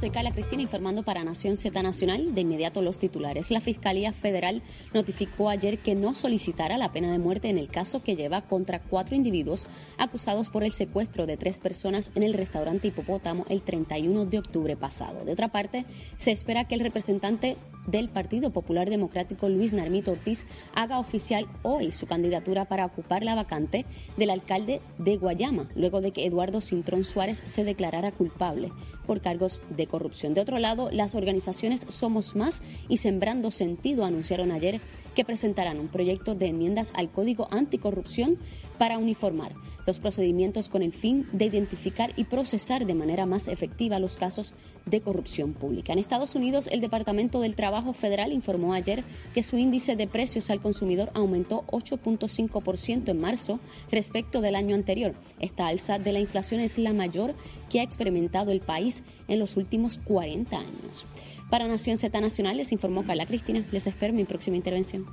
Soy Carla Cristina informando para Nación Z Nacional. De inmediato los titulares. La Fiscalía Federal notificó ayer que no solicitará la pena de muerte en el caso que lleva contra cuatro individuos acusados por el secuestro de tres personas en el restaurante Hipopótamo el 31 de octubre pasado. De otra parte, se espera que el representante del Partido Popular Democrático Luis Narmito Ortiz haga oficial hoy su candidatura para ocupar la vacante del alcalde de Guayama, luego de que Eduardo Cintrón Suárez se declarara culpable por cargos de corrupción. De otro lado, las organizaciones Somos Más y Sembrando Sentido anunciaron ayer que presentarán un proyecto de enmiendas al Código Anticorrupción para uniformar los procedimientos con el fin de identificar y procesar de manera más efectiva los casos de corrupción pública. En Estados Unidos, el Departamento del Trabajo Federal informó ayer que su índice de precios al consumidor aumentó 8.5% en marzo respecto del año anterior. Esta alza de la inflación es la mayor que ha experimentado el país en los últimos 40 años. Para Nación Z Nacional les informó Carla Cristina. Les espero mi próxima intervención.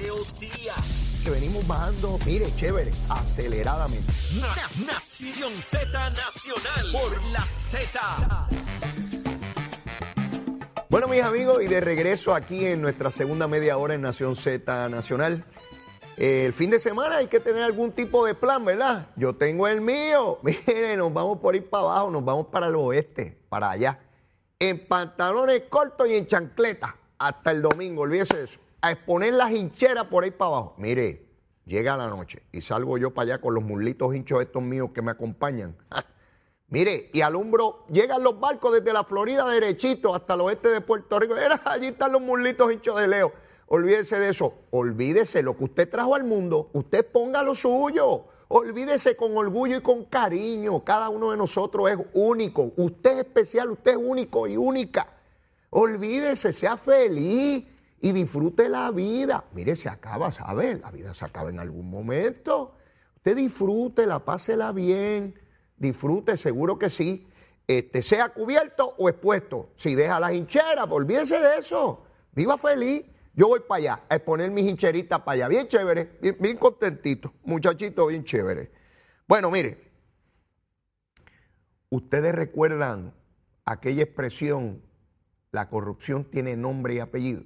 Leo Díaz. Que venimos bajando, mire, chévere, aceleradamente. Na- Nación Z Nacional por la Z. Bueno, mis amigos, y de regreso aquí en nuestra segunda media hora en Nación Z Nacional. Eh, el fin de semana hay que tener algún tipo de plan, ¿verdad? Yo tengo el mío. Mire, nos vamos por ir para abajo, nos vamos para el oeste, para allá. En pantalones cortos y en chancleta. Hasta el domingo, olvídese de eso. A exponer las hincheras por ahí para abajo. Mire, llega la noche y salgo yo para allá con los mulitos hinchos estos míos que me acompañan. Mire, y alumbro, llegan los barcos desde la Florida derechito hasta el oeste de Puerto Rico. Era, allí están los mulitos hinchos de Leo. Olvídese de eso. Olvídese lo que usted trajo al mundo. Usted ponga lo suyo. Olvídese con orgullo y con cariño. Cada uno de nosotros es único. Usted es especial, usted es único y única. Olvídese, sea feliz y disfrute la vida. Mire, se acaba, ¿sabe? La vida se acaba en algún momento. Usted disfrútela, pásela bien. Disfrute, seguro que sí. Este, sea cubierto o expuesto. Si deja las hincheras, olvídese de eso. Viva feliz. Yo voy para allá a exponer mis hincheritas para allá. Bien chévere, bien, contentito. Muchachito, bien chévere. Bueno, mire. Ustedes recuerdan aquella expresión, la corrupción tiene nombre y apellido.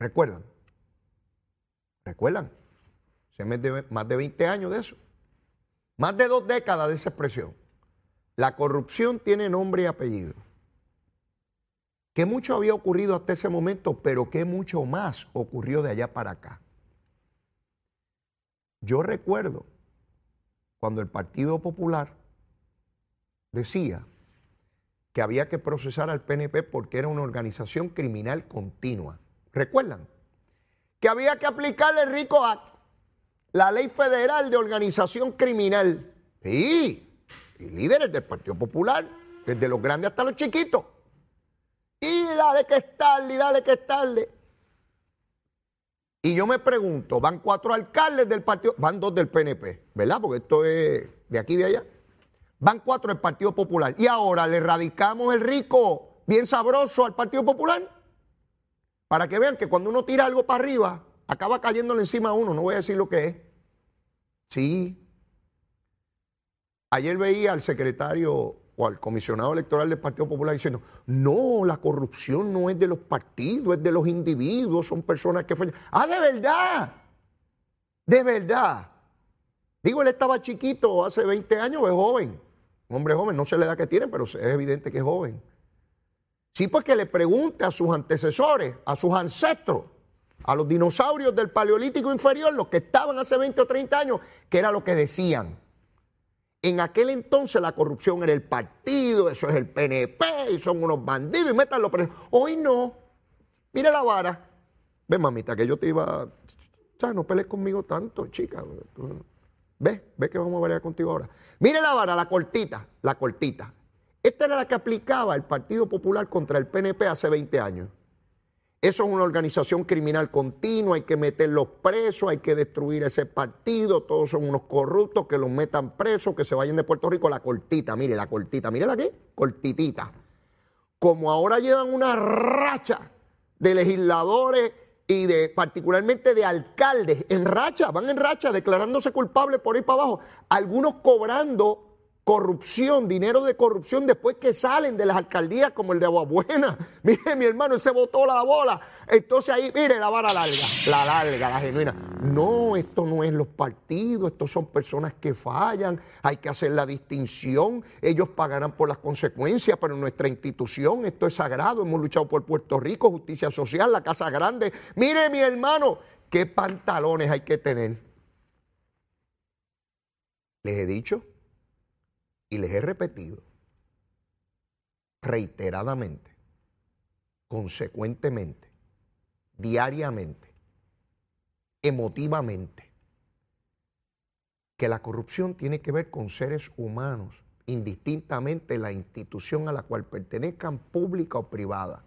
¿Recuerdan? ¿Recuerdan? Se me debe más de 20 años de eso. Más de dos décadas de esa expresión. La corrupción tiene nombre y apellido. Que mucho había ocurrido hasta ese momento, pero que mucho más ocurrió de allá para acá. Yo recuerdo cuando el Partido Popular decía que había que procesar al PNP porque era una organización criminal continua. ¿Recuerdan? Que había que aplicarle el RICO Act, la ley federal de organización criminal. Sí, y líderes del Partido Popular, desde los grandes hasta los chiquitos. Dale que es tarde, dale que es tarde. Y yo me pregunto, van cuatro alcaldes del partido, van dos del PNP, ¿verdad? Porque esto es de aquí y de allá. Van cuatro del Partido Popular. Y ahora le radicamos el rico bien sabroso al Partido Popular. Para que vean que cuando uno tira algo para arriba, acaba cayéndole encima a uno. No voy a decir lo que es. Sí. Ayer veía al secretario o al comisionado electoral del Partido Popular diciendo, no, la corrupción no es de los partidos, es de los individuos, son personas que fallan. Ah, de verdad, de verdad. Digo, él estaba chiquito hace 20 años, es joven, un hombre joven, no sé la edad que tiene, pero es evidente que es joven. Sí, pues que le pregunte a sus antecesores, a sus ancestros, a los dinosaurios del Paleolítico inferior, los que estaban hace 20 o 30 años, que era lo que decían. En aquel entonces la corrupción era el partido, eso es el PNP, y son unos bandidos, y métanlo preso. Hoy no. Mire la vara. Ve, mamita, que yo te iba. ¿Sabes? No pelees conmigo tanto, chica. Ve, ve que vamos a pelear contigo ahora. Mire la vara, la cortita, la cortita. Esta era la que aplicaba el Partido Popular contra el PNP hace 20 años. Eso es una organización criminal continua, hay que meterlos presos, hay que destruir ese partido, todos son unos corruptos, que los metan presos, que se vayan de Puerto Rico, la cortita, mire la cortita, mire la que, cortitita. Como ahora llevan una racha de legisladores y de particularmente de alcaldes en racha, van en racha declarándose culpables por ir para abajo, algunos cobrando corrupción, dinero de corrupción después que salen de las alcaldías como el de Aguabuena. Mire, mi hermano, se botó la bola. Entonces ahí, mire, la vara larga, la larga, la genuina. No, esto no es los partidos, estos son personas que fallan, hay que hacer la distinción, ellos pagarán por las consecuencias, pero nuestra institución, esto es sagrado, hemos luchado por Puerto Rico, justicia social, la Casa Grande. Mire, mi hermano, qué pantalones hay que tener. Les he dicho y les he repetido reiteradamente, consecuentemente, diariamente, emotivamente, que la corrupción tiene que ver con seres humanos, indistintamente la institución a la cual pertenezcan, pública o privada.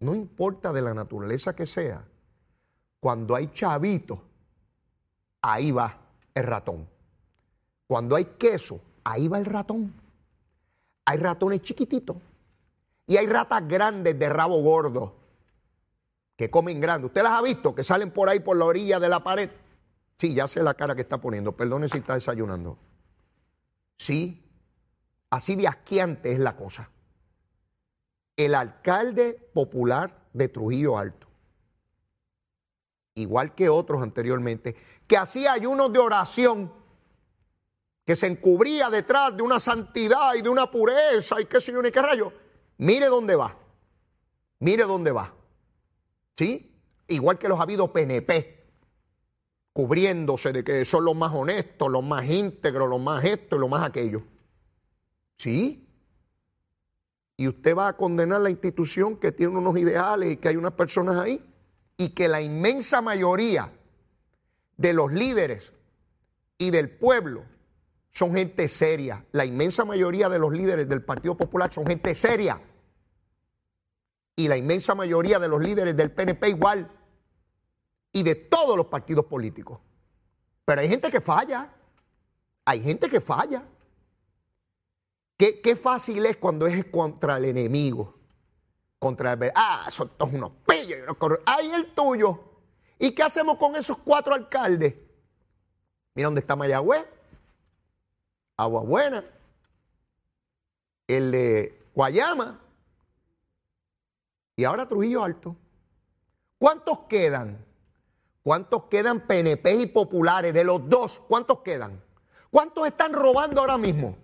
No importa de la naturaleza que sea, cuando hay chavitos, ahí va el ratón. Cuando hay queso, ahí va el ratón. Hay ratones chiquititos y hay ratas grandes de rabo gordo que comen grande. ¿Usted las ha visto? Que salen por ahí por la orilla de la pared. Sí, ya sé la cara que está poniendo. Perdone si está desayunando. Sí, así de asquiante es la cosa. El alcalde popular de Trujillo Alto, igual que otros anteriormente, que hacía ayunos de oración que se encubría detrás de una santidad y de una pureza y qué sé yo ni qué rayo, mire dónde va. Mire dónde va. ¿Sí? Igual que los ha habido PNP, cubriéndose de que son los más honestos, los más íntegros, los más esto y los más aquello. ¿Sí? Y usted va a condenar la institución que tiene unos ideales y que hay unas personas ahí y que la inmensa mayoría de los líderes y del pueblo son gente seria. La inmensa mayoría de los líderes del Partido Popular son gente seria. Y la inmensa mayoría de los líderes del PNP igual. Y de todos los partidos políticos. Pero hay gente que falla. Hay gente que falla. Qué, qué fácil es cuando es contra el enemigo. Contra el... Ah, son todos unos pillos unos el tuyo. ¿Y qué hacemos con esos cuatro alcaldes? Mira dónde está Mayagüez Agua Buena, el de Guayama y ahora Trujillo Alto. ¿Cuántos quedan? ¿Cuántos quedan PNP y populares de los dos? ¿Cuántos quedan? ¿Cuántos están robando ahora mismo?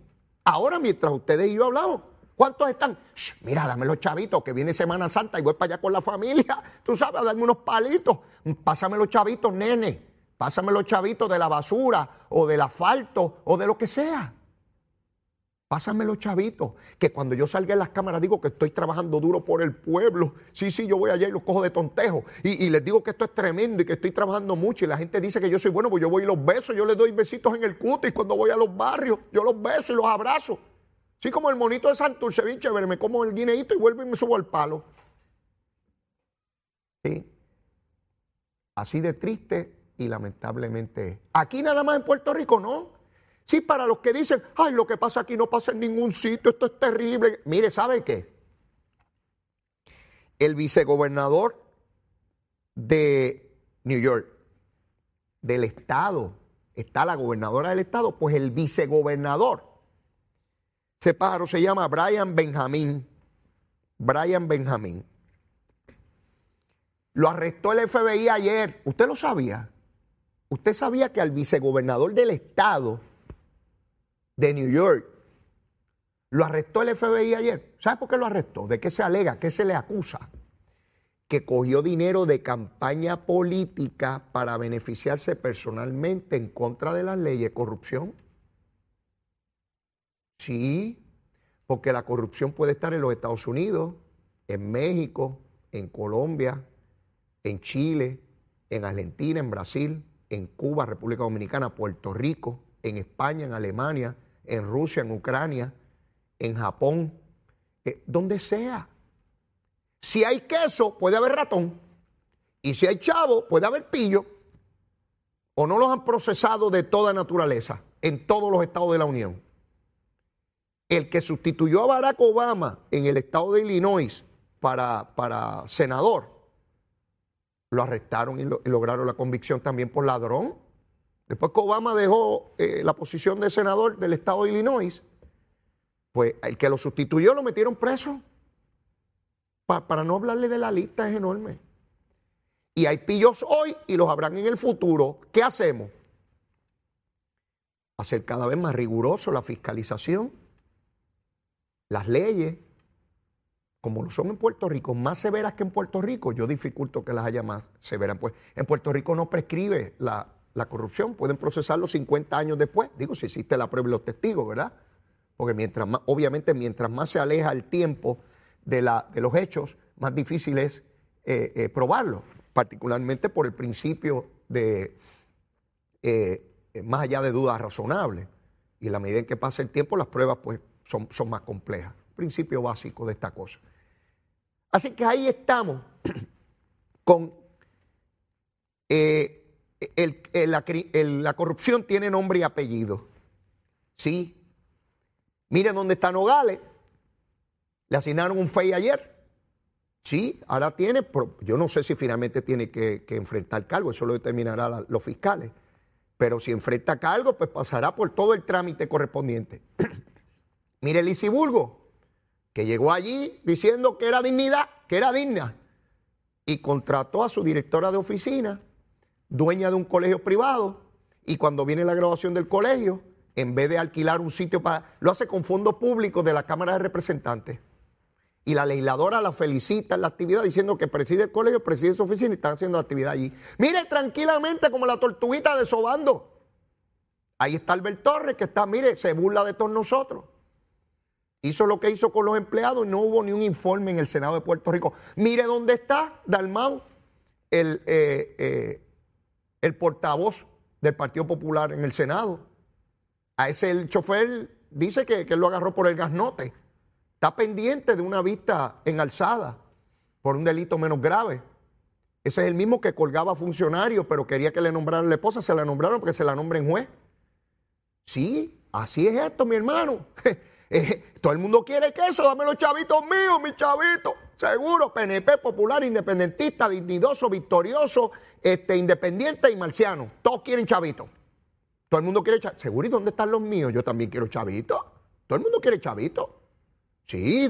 Ahora mientras ustedes y yo hablamos. ¿Cuántos están? mira, dame los chavitos, que viene Semana Santa y voy para allá con la familia. Tú sabes, dame unos palitos. Pásame los chavitos, nene. Pásame los chavitos de la basura o del asfalto o de lo que sea. Pásame los chavitos, que cuando yo salga en las cámaras digo que estoy trabajando duro por el pueblo. Sí, sí, yo voy allá y los cojo de tontejo. Y, les digo que esto es tremendo y que estoy trabajando mucho. Y la gente dice que yo soy bueno, pues yo voy y los beso, yo les doy besitos en el cutis cuando voy a los barrios. Yo los beso y los abrazo. Sí, como el monito de Santurce, bien chévere, me como el guineíto y vuelvo y me subo al palo. Sí. Así de triste y lamentablemente Aquí nada más en Puerto Rico, ¿no? Sí, para los que dicen, ay, lo que pasa aquí no pasa en ningún sitio, esto es terrible. Mire, ¿sabe qué? El vicegobernador de New York, del estado, está la gobernadora del estado, pues el vicegobernador, ese pájaro se llama Brian Benjamín. Brian Benjamín. Lo arrestó el FBI ayer. ¿Usted lo sabía? ¿Usted sabía que al vicegobernador del estado de New York lo arrestó el FBI ayer? ¿Sabe por qué lo arrestó? ¿De qué se alega? ¿Qué se le acusa? Que cogió dinero de campaña política para beneficiarse personalmente en contra de las leyes de corrupción. Sí, porque la corrupción puede estar en los Estados Unidos, en México, en Colombia, en Chile, en Argentina, en Brasil, en Cuba, República Dominicana, Puerto Rico, en España, en Alemania, en Rusia, en Ucrania, en Japón, eh, donde sea. Si hay queso, puede haber ratón. Y si hay chavo, puede haber pillo. O no los han procesado de toda naturaleza en todos los estados de la Unión. El que sustituyó a Barack Obama en el estado de Illinois para, para senador, lo arrestaron y, lograron la convicción también por ladrón. Después que Obama dejó eh, la posición de senador del estado de Illinois, pues el que lo sustituyó lo metieron preso. para no hablarle de la lista es enorme. Y hay pillos hoy y los habrán en el futuro. ¿Qué hacemos? Hacer cada vez más riguroso la fiscalización, las leyes, como lo son en Puerto Rico, más severas que en Puerto Rico, yo dificulto que las haya más severas. Pues en Puerto Rico no prescribe la, corrupción, pueden procesarlo 50 años después, digo, si existe la prueba y los testigos, ¿verdad? Porque mientras más, obviamente, mientras más se aleja el tiempo de, la, de los hechos, más difícil es eh, eh, probarlo, particularmente por el principio de eh, más allá de dudas razonables. Y en la medida en que pasa el tiempo, las pruebas pues, son, son más complejas. Principio básico de esta cosa. Así que ahí estamos con eh, la, corrupción tiene nombre y apellido. Sí. Miren dónde está Nogales. Le asignaron un FEI ayer. Sí, ahora tiene, yo no sé si finalmente tiene que, enfrentar cargo, eso lo determinarán los fiscales. Pero si enfrenta cargo, pues pasará por todo el trámite correspondiente. Mire Lisiburgo, que llegó allí diciendo que era dignidad, que era digna, y contrató a su directora de oficina, dueña de un colegio privado, y cuando viene la graduación del colegio, en vez de alquilar un sitio para... lo hace con fondos públicos de la Cámara de Representantes. Y la legisladora la felicita en la actividad diciendo que preside el colegio, preside su oficina y están haciendo actividad allí. Mire tranquilamente como la tortuguita de Sobando. Ahí está Albert Torres que está, mire, se burla de todos nosotros. Hizo lo que hizo con los empleados y no hubo ni un informe en el Senado de Puerto Rico. Mire dónde está Dalmau, el, eh, eh, el portavoz del Partido Popular en el Senado. A ese el chofer dice que, que él lo agarró por el gasnote. Está pendiente de una vista en alzada por un delito menos grave. Ese es el mismo que colgaba funcionarios, pero quería que le nombraran la esposa, se la nombraron porque se la nombren juez. Sí, así es esto, mi hermano. Eh, todo el mundo quiere queso, dame los chavitos míos, mis chavitos. Seguro, PNP, popular, independentista, dignidoso, victorioso, este, independiente y marciano. Todos quieren chavitos. Todo el mundo quiere chavitos. Seguro, ¿y dónde están los míos? Yo también quiero chavitos. Todo el mundo quiere chavitos. Sí,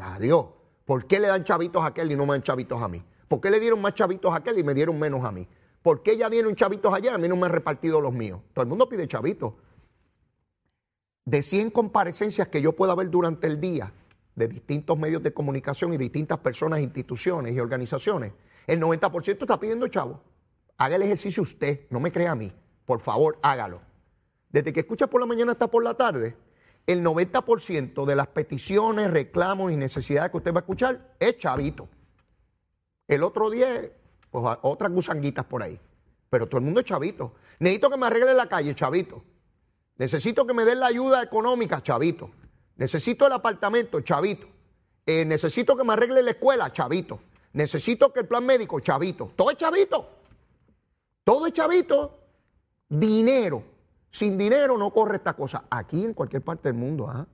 adiós. ¿Por qué le dan chavitos a aquel y no me dan chavitos a mí? ¿Por qué le dieron más chavitos a aquel y me dieron menos a mí? ¿Por qué ya dieron chavitos allá y a mí no me han repartido los míos? Todo el mundo pide chavitos de 100 comparecencias que yo pueda ver durante el día de distintos medios de comunicación y distintas personas, instituciones y organizaciones, el 90% está pidiendo chavo. Haga el ejercicio usted, no me crea a mí. Por favor, hágalo. Desde que escucha por la mañana hasta por la tarde, el 90% de las peticiones, reclamos y necesidades que usted va a escuchar es chavito. El otro día, pues otras gusanguitas por ahí. Pero todo el mundo es chavito. Necesito que me arregle la calle, chavito. Necesito que me den la ayuda económica, chavito. Necesito el apartamento, chavito. Eh, necesito que me arregle la escuela, chavito. Necesito que el plan médico, chavito. Todo es chavito. Todo es chavito. Dinero. Sin dinero no corre esta cosa. Aquí en cualquier parte del mundo. ¿ah?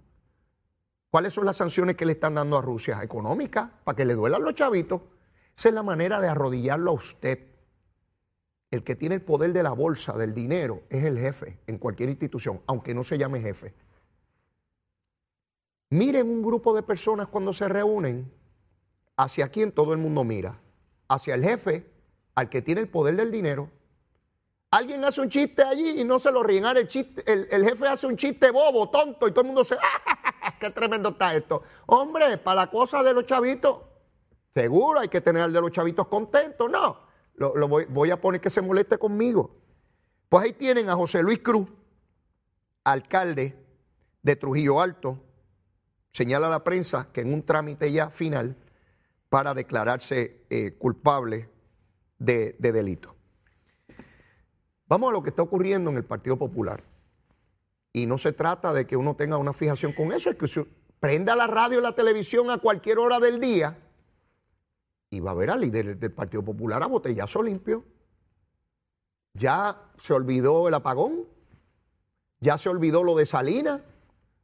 ¿Cuáles son las sanciones que le están dando a Rusia? Económicas, para que le duelan los chavitos. Esa es la manera de arrodillarlo a usted el que tiene el poder de la bolsa, del dinero, es el jefe en cualquier institución, aunque no se llame jefe. Miren un grupo de personas cuando se reúnen, hacia quién todo el mundo mira, hacia el jefe, al que tiene el poder del dinero. Alguien hace un chiste allí y no se lo ríen. El, chiste, el, jefe hace un chiste bobo, tonto, y todo el mundo se. ¡Ah, ¡Qué tremendo está esto! Hombre, para la cosa de los chavitos, seguro hay que tener al de los chavitos contentos. No, lo, voy, a poner que se moleste conmigo. Pues ahí tienen a José Luis Cruz, alcalde de Trujillo Alto, señala a la prensa que en un trámite ya final para declararse eh, culpable de, de, delito. Vamos a lo que está ocurriendo en el Partido Popular. Y no se trata de que uno tenga una fijación con eso, es que prenda la radio y la televisión a cualquier hora del día y va a ver a líderes del Partido Popular a botellazo limpio. Ya se olvidó el apagón, ya se olvidó lo de Salinas.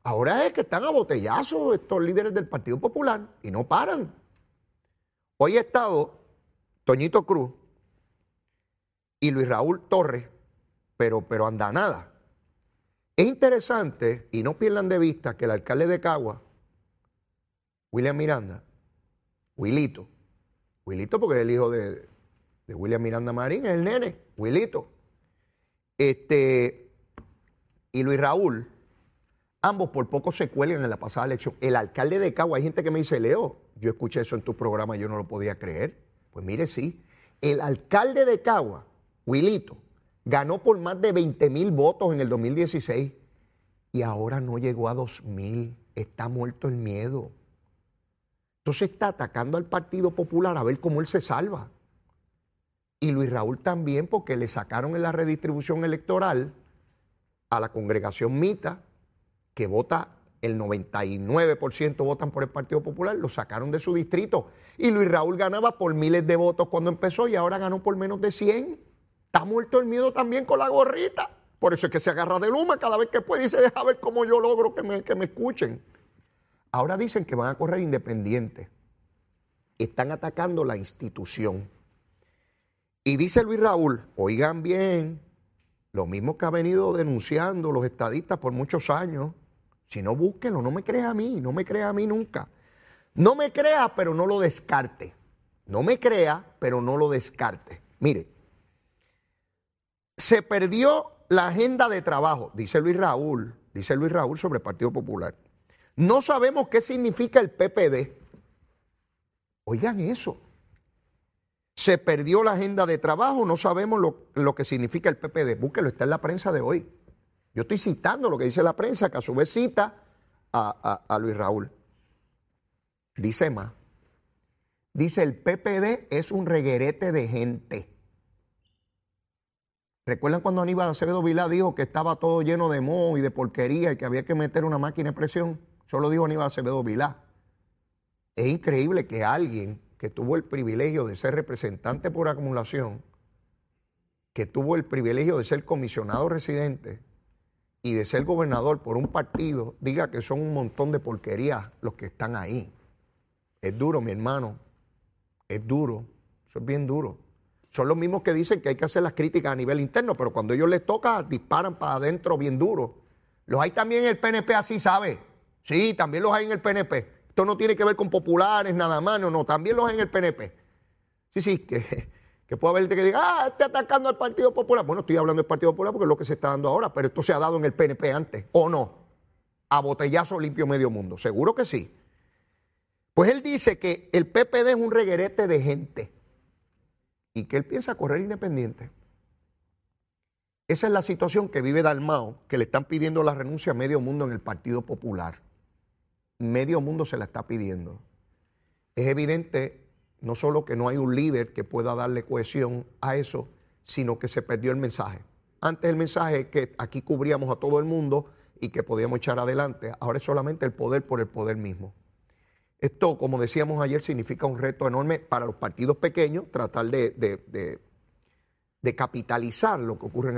Ahora es que están a botellazo estos líderes del Partido Popular y no paran. Hoy ha estado Toñito Cruz y Luis Raúl Torres, pero, pero anda nada. Es interesante, y no pierdan de vista, que el alcalde de Cagua, William Miranda, Wilito, Wilito porque es el hijo de, William Miranda Marín, es el nene, Wilito. Este, y Luis Raúl, ambos por poco se cuelgan en la pasada elección. El alcalde de Cagua, hay gente que me dice, Leo, yo escuché eso en tu programa, yo no lo podía creer. Pues mire, sí, el alcalde de Cagua, Wilito, ganó por más de 20 mil votos en el 2016 y ahora no llegó a 2 mil. Está muerto el miedo. Entonces está atacando al Partido Popular a ver cómo él se salva. Y Luis Raúl también, porque le sacaron en la redistribución electoral a la congregación Mita, que vota el 99% votan por el Partido Popular, lo sacaron de su distrito. Y Luis Raúl ganaba por miles de votos cuando empezó y ahora ganó por menos de 100. Está muerto el miedo también con la gorrita. Por eso es que se agarra de luma cada vez que puede y se deja ver cómo yo logro que me, que me escuchen. Ahora dicen que van a correr independientes. Están atacando la institución. Y dice Luis Raúl, oigan bien, lo mismo que ha venido denunciando los estadistas por muchos años. Si no, búsquenlo, no me crea a mí, no me crea a mí nunca. No me crea, pero no lo descarte. No me crea, pero no lo descarte. Mire, se perdió la agenda de trabajo, dice Luis Raúl, dice Luis Raúl sobre el Partido Popular. No sabemos qué significa el PPD. Oigan eso. Se perdió la agenda de trabajo, no sabemos lo, que significa el PPD. Búsquelo, está en la prensa de hoy. Yo estoy citando lo que dice la prensa, que a su vez cita a, a Luis Raúl. Dice más. Dice el PPD es un reguerete de gente. ¿Recuerdan cuando Aníbal Acevedo Vilá dijo que estaba todo lleno de moho y de porquería y que había que meter una máquina de presión? Solo dijo Aníbal Acevedo Vilá. Es increíble que alguien que tuvo el privilegio de ser representante por acumulación, que tuvo el privilegio de ser comisionado residente y de ser gobernador por un partido, diga que son un montón de porquerías los que están ahí. Es duro, mi hermano. Es duro. Eso es bien duro. Son los mismos que dicen que hay que hacer las críticas a nivel interno, pero cuando ellos les toca, disparan para adentro bien duro. Los hay también en el PNP, así sabe. Sí, también los hay en el PNP. Esto no tiene que ver con populares nada más, no, no, también los hay en el PNP. Sí, sí, que, que puede haber que diga, ah, está atacando al Partido Popular. Bueno, estoy hablando del Partido Popular porque es lo que se está dando ahora, pero esto se ha dado en el PNP antes, ¿o no? A botellazo limpio medio mundo, seguro que sí. Pues él dice que el PPD es un reguerete de gente y que él piensa correr independiente. Esa es la situación que vive Dalmao, que le están pidiendo la renuncia a medio mundo en el Partido Popular. Medio mundo se la está pidiendo. Es evidente no solo que no hay un líder que pueda darle cohesión a eso, sino que se perdió el mensaje. Antes el mensaje es que aquí cubríamos a todo el mundo y que podíamos echar adelante. Ahora es solamente el poder por el poder mismo. Esto, como decíamos ayer, significa un reto enorme para los partidos pequeños, tratar de, de capitalizar lo que ocurre en el